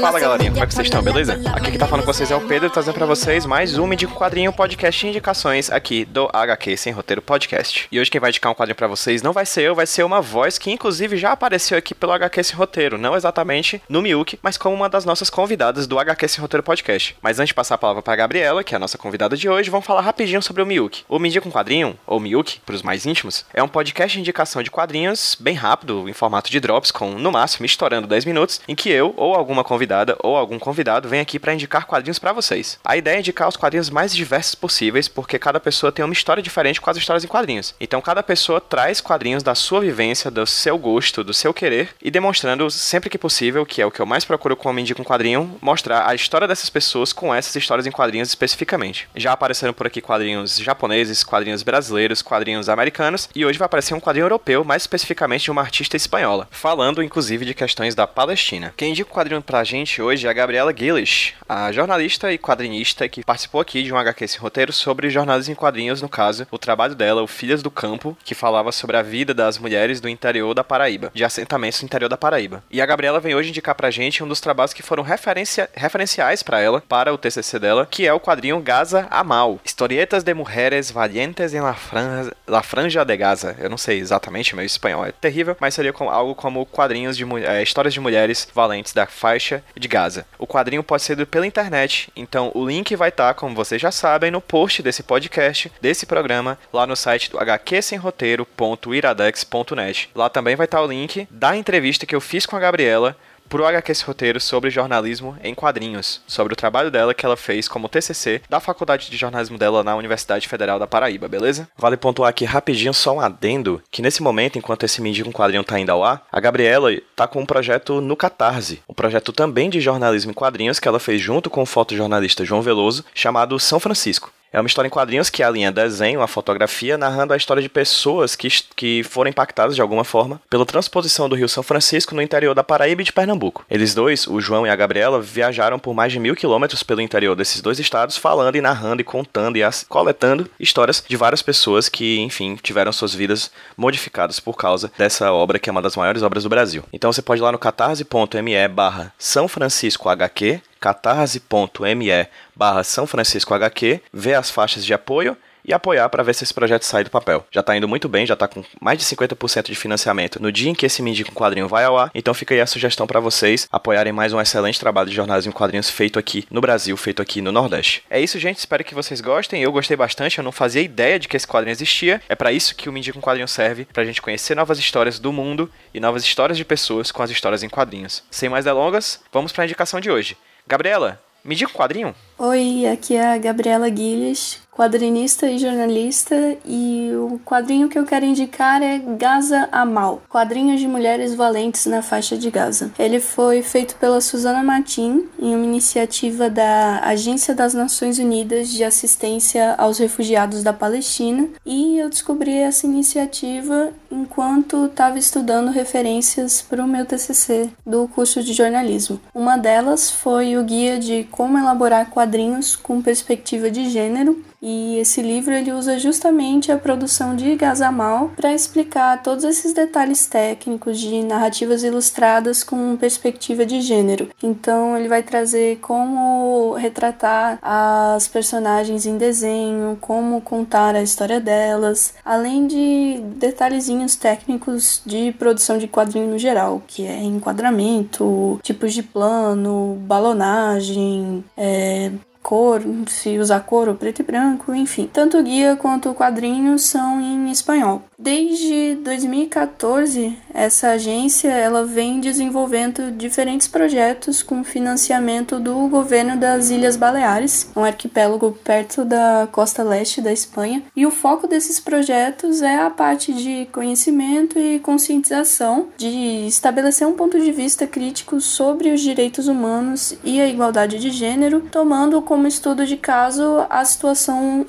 Fala galerinha, como é que vocês estão, beleza? Aqui que tá falando com vocês é o Pedro, trazendo pra vocês mais um um Quadrinho podcast de indicações aqui do HQ Sem Roteiro Podcast. E hoje quem vai indicar um quadrinho pra vocês não vai ser eu, vai ser uma voz que inclusive já apareceu aqui pelo HQ Sem Roteiro, não exatamente no Miyuki, mas como uma das nossas convidadas do HQ Sem Roteiro Podcast. Mas antes de passar a palavra pra Gabriela, que é a nossa convidada de hoje, vamos falar rapidinho sobre o Miyuki. O Me Indica Quadrinho, ou Miyuki, pros mais íntimos, é um podcast de indicação de quadrinhos bem rápido, em formato de drops, com no máximo estourando 10 minutos, em que eu ou alguma convidada ou algum convidado vem aqui para indicar quadrinhos para vocês. A ideia é indicar os quadrinhos mais diversos possíveis, porque cada pessoa tem uma história diferente com as histórias em quadrinhos. Então cada pessoa traz quadrinhos da sua vivência, do seu gosto, do seu querer e demonstrando sempre que possível, que é o que eu mais procuro quando indico um quadrinho, mostrar a história dessas pessoas com essas histórias em quadrinhos especificamente. Já apareceram por aqui quadrinhos japoneses, quadrinhos brasileiros, quadrinhos americanos e hoje vai aparecer um quadrinho europeu, mais especificamente de uma artista espanhola, falando inclusive de questões da Palestina. Quem indica o quadrinho pra gente hoje é a Gabriela Gillish, a jornalista e quadrinista que participou aqui de um HQ Sem Roteiro sobre jornalismo em quadrinhos, no caso, o trabalho dela, o Filhas do Campo, que falava sobre a vida das mulheres do interior da Paraíba, de assentamentos no interior da Paraíba. E a Gabriela vem hoje indicar pra gente um dos trabalhos que foram referencia, referenciais para ela, para o TCC dela, que é o quadrinho Gaza Amal, Historietas de Mujeres Valientes em la Franja, la Franja de Gaza. Eu não sei exatamente, meu espanhol é terrível, mas seria com, algo como quadrinhos de é, histórias de mulheres valentes da faixa de Gaza. O quadrinho pode ser pela internet, então o link vai estar, tá, como vocês já sabem, no post desse podcast, desse programa, lá no site do hqsemroteiro.iradex.net. Lá também vai estar tá o link da entrevista que eu fiz com a Gabriela pro esse roteiro sobre jornalismo em quadrinhos, sobre o trabalho dela que ela fez como TCC da Faculdade de Jornalismo dela na Universidade Federal da Paraíba, beleza? Vale pontuar aqui rapidinho só um adendo, que nesse momento, enquanto esse Mindy com quadrinho tá indo ao ar, a Gabriela tá com um projeto no Catarse, um projeto também de jornalismo em quadrinhos que ela fez junto com o fotojornalista João Veloso, chamado São Francisco. É uma história em quadrinhos que alinha desenho, a fotografia, narrando a história de pessoas que, que foram impactadas de alguma forma pela transposição do Rio São Francisco no interior da Paraíba e de Pernambuco. Eles dois, o João e a Gabriela, viajaram por mais de mil quilômetros pelo interior desses dois estados, falando e narrando e contando e coletando histórias de várias pessoas que, enfim, tiveram suas vidas modificadas por causa dessa obra que é uma das maiores obras do Brasil. Então você pode ir lá no catarse.me barra São Francisco HQ catarse.me barra São Francisco HQ, ver as faixas de apoio e apoiar para ver se esse projeto sai do papel. Já está indo muito bem, já está com mais de 50% de financiamento no dia em que esse Mindy com quadrinho vai ao ar, então fica aí a sugestão para vocês apoiarem mais um excelente trabalho de jornalismo em quadrinhos feito aqui no Brasil, feito aqui no Nordeste. É isso, gente, espero que vocês gostem. Eu gostei bastante, eu não fazia ideia de que esse quadrinho existia. É para isso que o Mindy com quadrinho serve, pra gente conhecer novas histórias do mundo e novas histórias de pessoas com as histórias em quadrinhos. Sem mais delongas, vamos para a indicação de hoje. Gabriela, me diga um quadrinho. Oi, aqui é a Gabriela Guilhes, quadrinista e jornalista, e o quadrinho que eu quero indicar é Gaza Amal, quadrinhos de mulheres valentes na faixa de Gaza. Ele foi feito pela Susana Martin em uma iniciativa da Agência das Nações Unidas de Assistência aos Refugiados da Palestina, e eu descobri essa iniciativa enquanto estava estudando referências para o meu TCC do curso de jornalismo. Uma delas foi o guia de como elaborar quadrinhos com perspectiva de gênero e esse livro ele usa justamente a produção de Gazamal para explicar todos esses detalhes técnicos de narrativas ilustradas com perspectiva de gênero. Então ele vai trazer como retratar as personagens em desenho, como contar a história delas, além de detalhezinhos técnicos de produção de quadrinho no geral, que é enquadramento, tipos de plano, balonagem, é, cor, se usar cor ou preto e branco, enfim. Tanto o guia quanto o quadrinho são em espanhol. Desde 2014, essa agência ela vem desenvolvendo diferentes projetos com financiamento do governo das Ilhas Baleares, um arquipélago perto da costa leste da Espanha. E o foco desses projetos é a parte de conhecimento e conscientização, de estabelecer um ponto de vista crítico sobre os direitos humanos e a igualdade de gênero, tomando como estudo de caso a situação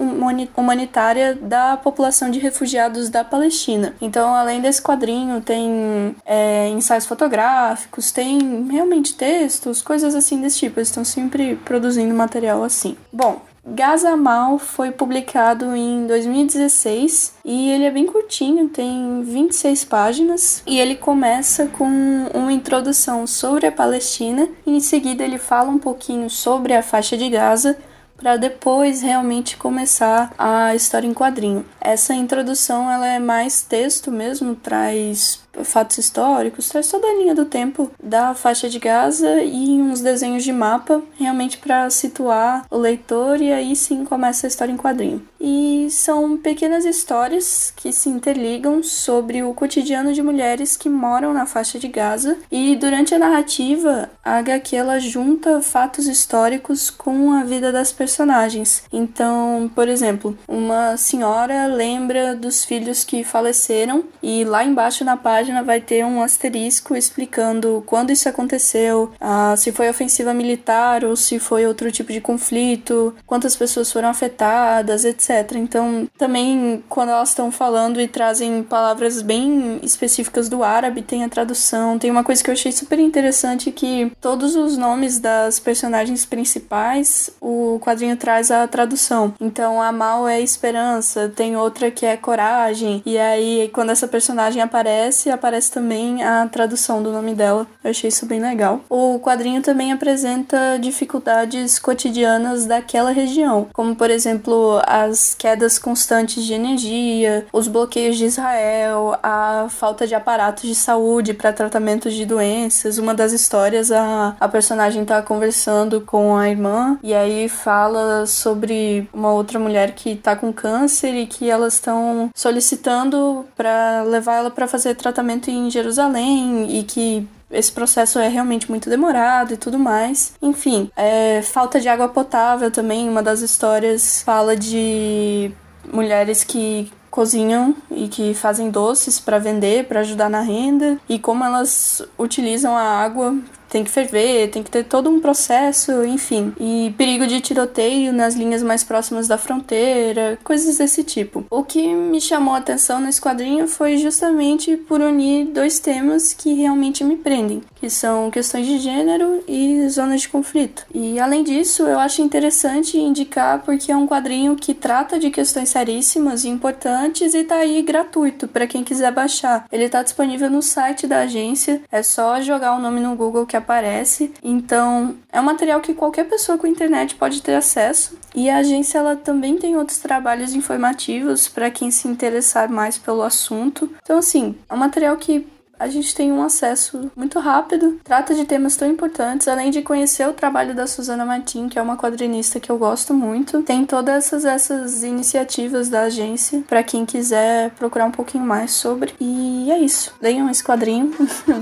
humanitária da população de refugiados da Palestina. Então, além desse quadrinho, tem é, ensaios fotográficos, tem realmente textos, coisas assim desse tipo. Eles estão sempre produzindo material assim. Bom, Gazamal foi publicado em 2016 e ele é bem curtinho, tem 26 páginas e ele começa com uma introdução sobre a Palestina e em seguida ele fala um pouquinho sobre a faixa de Gaza para depois realmente começar a história em quadrinho. Essa introdução ela é mais texto mesmo, traz fatos históricos, traz toda a linha do tempo da faixa de Gaza e uns desenhos de mapa, realmente para situar o leitor e aí sim começa a história em quadrinho. E são pequenas histórias que se interligam sobre o cotidiano de mulheres que moram na faixa de Gaza e durante a narrativa a HQ ela junta fatos históricos com a vida das personagens. Então, por exemplo, uma senhora lembra dos filhos que faleceram e lá embaixo na página página vai ter um asterisco explicando quando isso aconteceu, ah, se foi ofensiva militar ou se foi outro tipo de conflito, quantas pessoas foram afetadas, etc. Então, também quando elas estão falando e trazem palavras bem específicas do árabe, tem a tradução. Tem uma coisa que eu achei super interessante que todos os nomes das personagens principais, o quadrinho traz a tradução. Então, a Mal é esperança, tem outra que é coragem, e aí quando essa personagem aparece, aparece também a tradução do nome dela. Eu achei isso bem legal. O quadrinho também apresenta dificuldades cotidianas daquela região, como por exemplo as quedas constantes de energia, os bloqueios de Israel, a falta de aparatos de saúde para tratamento de doenças. Uma das histórias, a, a personagem tá conversando com a irmã e aí fala sobre uma outra mulher que tá com câncer e que elas estão solicitando para levar ela para fazer tratamento em Jerusalém e que esse processo é realmente muito demorado e tudo mais. Enfim, é, falta de água potável também. Uma das histórias fala de mulheres que cozinham e que fazem doces para vender, para ajudar na renda e como elas utilizam a água tem que ferver, tem que ter todo um processo, enfim. E perigo de tiroteio nas linhas mais próximas da fronteira, coisas desse tipo. O que me chamou a atenção nesse quadrinho foi justamente por unir dois temas que realmente me prendem, que são questões de gênero e zonas de conflito. E além disso, eu acho interessante indicar porque é um quadrinho que trata de questões seríssimas e importantes e tá aí gratuito para quem quiser baixar. Ele tá disponível no site da agência, é só jogar o nome no Google que aparece. Então, é um material que qualquer pessoa com internet pode ter acesso. E a agência ela também tem outros trabalhos informativos para quem se interessar mais pelo assunto. Então, assim, é um material que a gente tem um acesso muito rápido, trata de temas tão importantes, além de conhecer o trabalho da Susana Martin, que é uma quadrinista que eu gosto muito. Tem todas essas, essas iniciativas da agência para quem quiser procurar um pouquinho mais sobre. E é isso. Leiam esse quadrinho,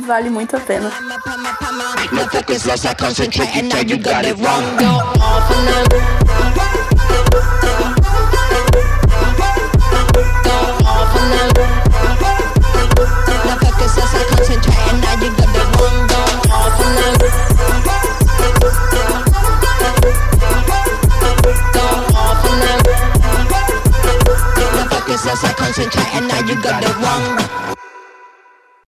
vale muito a pena.